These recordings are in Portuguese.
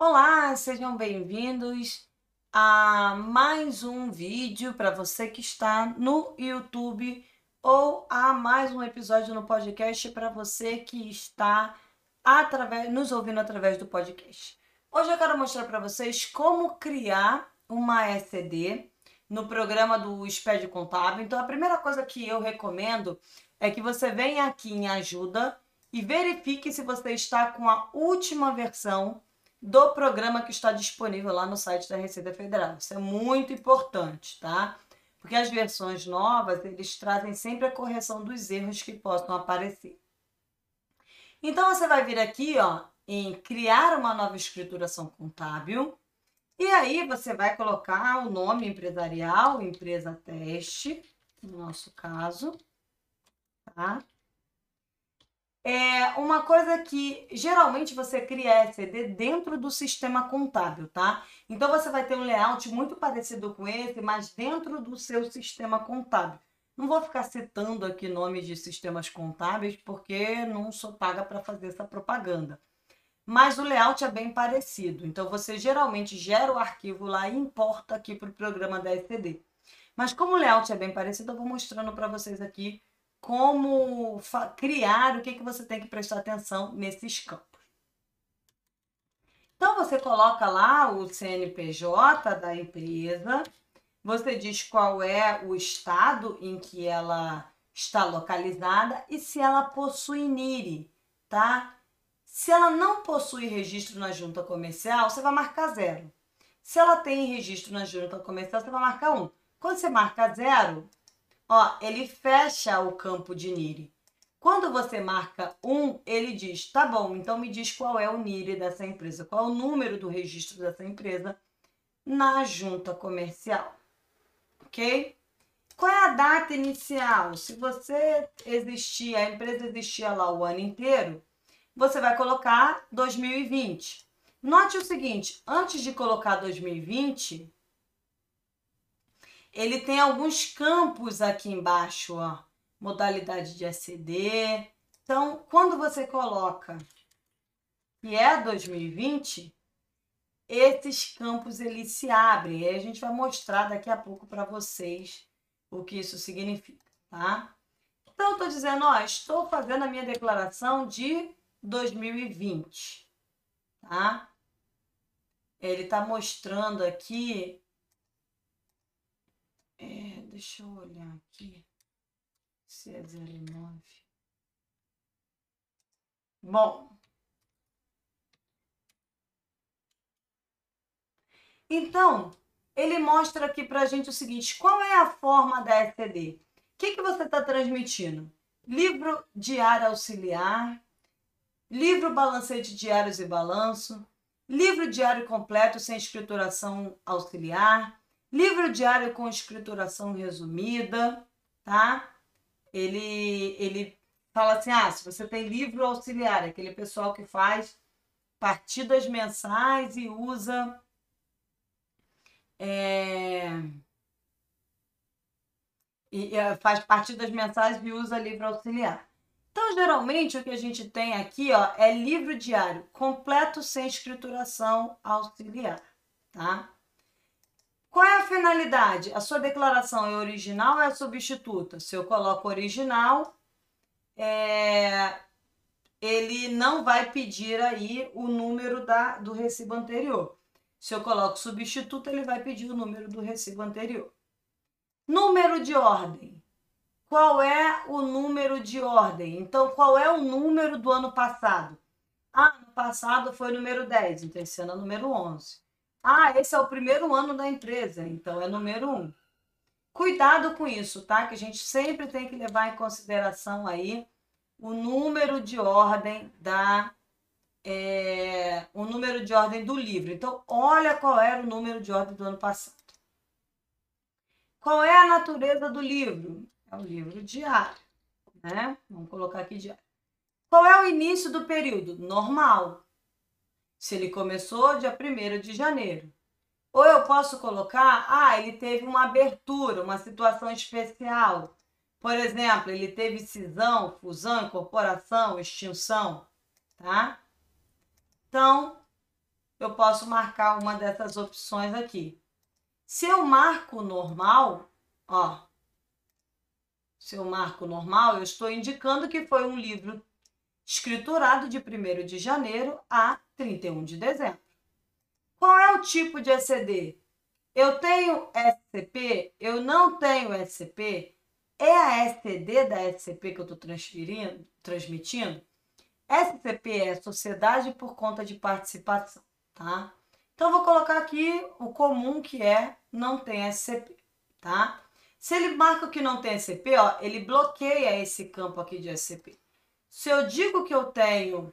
Olá, sejam bem-vindos a mais um vídeo para você que está no YouTube ou a mais um episódio no podcast para você que está através, nos ouvindo através do podcast. Hoje eu quero mostrar para vocês como criar uma SCD no programa do SPED Contábil. Então, a primeira coisa que eu recomendo é que você venha aqui em ajuda e verifique se você está com a última versão do programa que está disponível lá no site da Receita Federal. Isso é muito importante, tá? Porque as versões novas, eles trazem sempre a correção dos erros que possam aparecer. Então você vai vir aqui, ó, em criar uma nova escrituração contábil. E aí você vai colocar o nome empresarial, empresa teste, no nosso caso, tá? É uma coisa que geralmente você cria SCD dentro do sistema contábil, tá? Então você vai ter um layout muito parecido com esse, mas dentro do seu sistema contábil. Não vou ficar citando aqui nomes de sistemas contábeis porque não sou paga para fazer essa propaganda. Mas o layout é bem parecido. Então você geralmente gera o arquivo lá e importa aqui para o programa da SCD. Mas como o layout é bem parecido, eu vou mostrando para vocês aqui como criar, o que, que você tem que prestar atenção nesses campos. Então, você coloca lá o CNPJ da empresa, você diz qual é o estado em que ela está localizada e se ela possui NIRI, tá? Se ela não possui registro na junta comercial, você vai marcar zero. Se ela tem registro na junta comercial, você vai marcar um. Quando você marca zero, Ó, ele fecha o campo de NIRI. Quando você marca um, ele diz: tá bom, então me diz qual é o NIRI dessa empresa, qual é o número do registro dessa empresa na junta comercial. Ok? Qual é a data inicial? Se você existir, a empresa existia lá o ano inteiro, você vai colocar 2020. Note o seguinte: antes de colocar 2020, ele tem alguns campos aqui embaixo, ó. Modalidade de ACD. Então, quando você coloca que é 2020, esses campos eles se abrem. E a gente vai mostrar daqui a pouco para vocês o que isso significa, tá? Então, tô dizendo, ó, estou fazendo a minha declaração de 2020, tá? Ele está mostrando aqui é, deixa eu olhar aqui. Se é 09. Bom. Então, ele mostra aqui para a gente o seguinte: qual é a forma da STD? O que, que você está transmitindo? Livro diário auxiliar, livro balancete diários e balanço, livro diário completo sem escrituração auxiliar, Livro diário com escrituração resumida, tá? Ele, ele fala assim: ah, se você tem livro auxiliar, aquele pessoal que faz partidas mensais e usa. É, e, faz partidas mensais e usa livro auxiliar. Então, geralmente, o que a gente tem aqui ó, é livro diário completo sem escrituração auxiliar, tá? Qual é a finalidade? A sua declaração é original ou é substituta? Se eu coloco original, é, ele não vai pedir aí o número da, do recibo anterior. Se eu coloco substituto, ele vai pedir o número do recibo anterior. Número de ordem. Qual é o número de ordem? Então, qual é o número do ano passado? Ah, no passado foi número 10, então esse ano é número 11. Ah, esse é o primeiro ano da empresa, então é número um. Cuidado com isso, tá? Que a gente sempre tem que levar em consideração aí o número de ordem da é, o número de ordem do livro. Então, olha qual era o número de ordem do ano passado. Qual é a natureza do livro? É o livro diário, né? Vamos colocar aqui diário. Qual é o início do período? Normal se ele começou dia 1 de janeiro. Ou eu posso colocar, ah, ele teve uma abertura, uma situação especial. Por exemplo, ele teve cisão, fusão, incorporação, extinção, tá? Então, eu posso marcar uma dessas opções aqui. Se eu marco normal, ó, se eu marco normal, eu estou indicando que foi um livro escriturado de 1 de janeiro a 31 de dezembro. Qual é o tipo de ECD? Eu tenho SCP? Eu não tenho SCP? É a SCD da SCP que eu estou transferindo, transmitindo? SCP é Sociedade por Conta de Participação, tá? Então, vou colocar aqui o comum que é não tem SCP, tá? Se ele marca que não tem SCP, ó, ele bloqueia esse campo aqui de SCP. Se eu digo que eu tenho,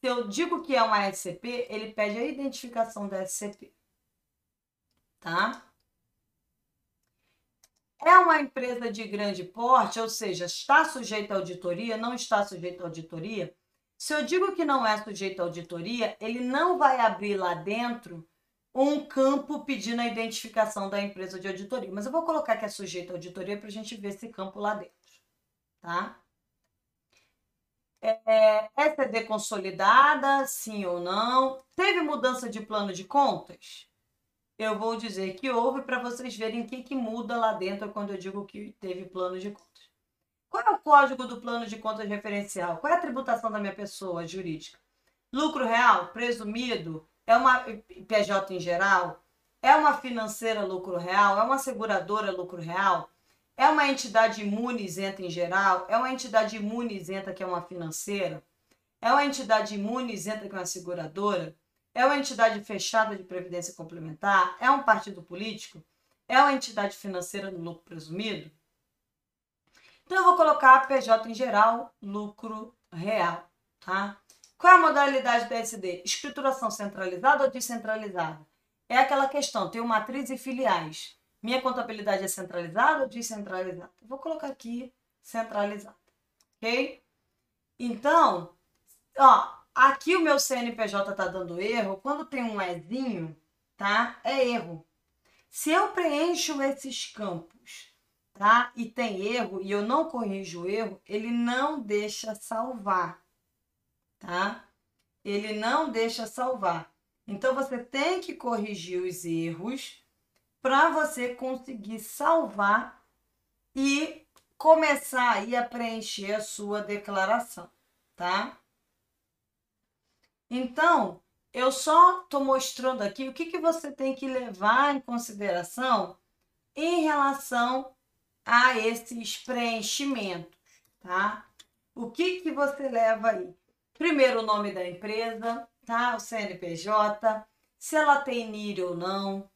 se eu digo que é uma SCP, ele pede a identificação da SCP, tá? É uma empresa de grande porte, ou seja, está sujeita à auditoria, não está sujeita à auditoria. Se eu digo que não é sujeito à auditoria, ele não vai abrir lá dentro um campo pedindo a identificação da empresa de auditoria. Mas eu vou colocar que é sujeito à auditoria para a gente ver esse campo lá dentro. Tá? É, SED consolidada, sim ou não? Teve mudança de plano de contas? Eu vou dizer que houve para vocês verem o que, que muda lá dentro quando eu digo que teve plano de contas. Qual é o código do plano de contas referencial? Qual é a tributação da minha pessoa jurídica? Lucro real, presumido, é uma PJ em geral? É uma financeira lucro real? É uma seguradora lucro real? É uma entidade imune isenta em geral? É uma entidade imune isenta que é uma financeira? É uma entidade imune isenta que é uma seguradora? É uma entidade fechada de previdência complementar? É um partido político? É uma entidade financeira no lucro presumido? Então eu vou colocar PJ em geral, lucro real, tá? Qual é a modalidade do SD? Escrituração centralizada ou descentralizada? É aquela questão, tenho matriz e filiais. Minha contabilidade é centralizada ou descentralizada? Vou colocar aqui centralizada, ok? Então, ó, aqui o meu CNPJ tá dando erro. Quando tem um Ezinho, tá? É erro. Se eu preencho esses campos, tá? E tem erro e eu não corrijo o erro, ele não deixa salvar tá? Ele não deixa salvar. Então você tem que corrigir os erros para você conseguir salvar e começar aí a preencher a sua declaração, tá? Então, eu só estou mostrando aqui o que, que você tem que levar em consideração em relação a esses preenchimentos, tá? O que, que você leva aí? Primeiro o nome da empresa, tá? O CNPJ, se ela tem NIR ou não.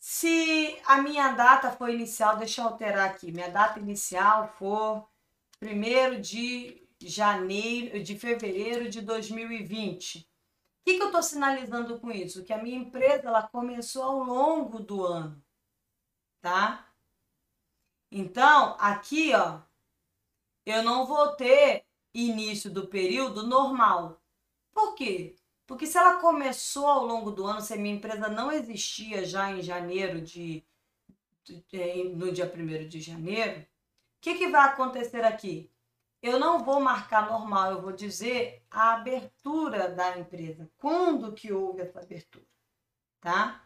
Se a minha data foi inicial, deixa eu alterar aqui. Minha data inicial for 1 de janeiro, de fevereiro de 2020. O que, que eu estou sinalizando com isso? Que a minha empresa ela começou ao longo do ano, tá? Então, aqui, ó, eu não vou ter início do período normal. Por quê? Porque se ela começou ao longo do ano, se a minha empresa não existia já em janeiro de, de, de no dia 1 de janeiro, o que, que vai acontecer aqui? Eu não vou marcar normal, eu vou dizer a abertura da empresa. Quando que houve essa abertura, tá?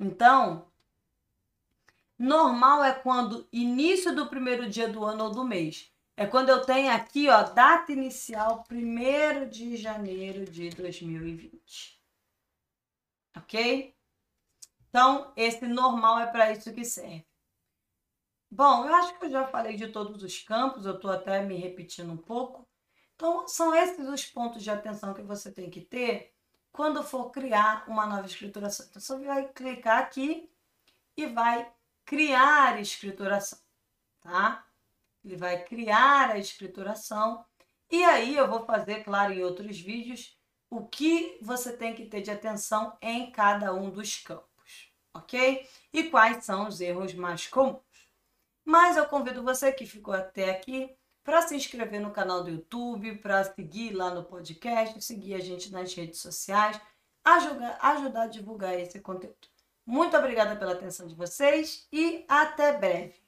Então, normal é quando início do primeiro dia do ano ou do mês. É quando eu tenho aqui, ó, data inicial 1 de janeiro de 2020. Ok? Então, esse normal é para isso que serve. Bom, eu acho que eu já falei de todos os campos, eu estou até me repetindo um pouco. Então, são esses os pontos de atenção que você tem que ter quando for criar uma nova escrituração. Então, você vai clicar aqui e vai criar escrituração, tá? Ele vai criar a escrituração. E aí eu vou fazer, claro, em outros vídeos, o que você tem que ter de atenção em cada um dos campos, ok? E quais são os erros mais comuns. Mas eu convido você que ficou até aqui para se inscrever no canal do YouTube, para seguir lá no podcast, seguir a gente nas redes sociais, ajudar, ajudar a divulgar esse conteúdo. Muito obrigada pela atenção de vocês e até breve.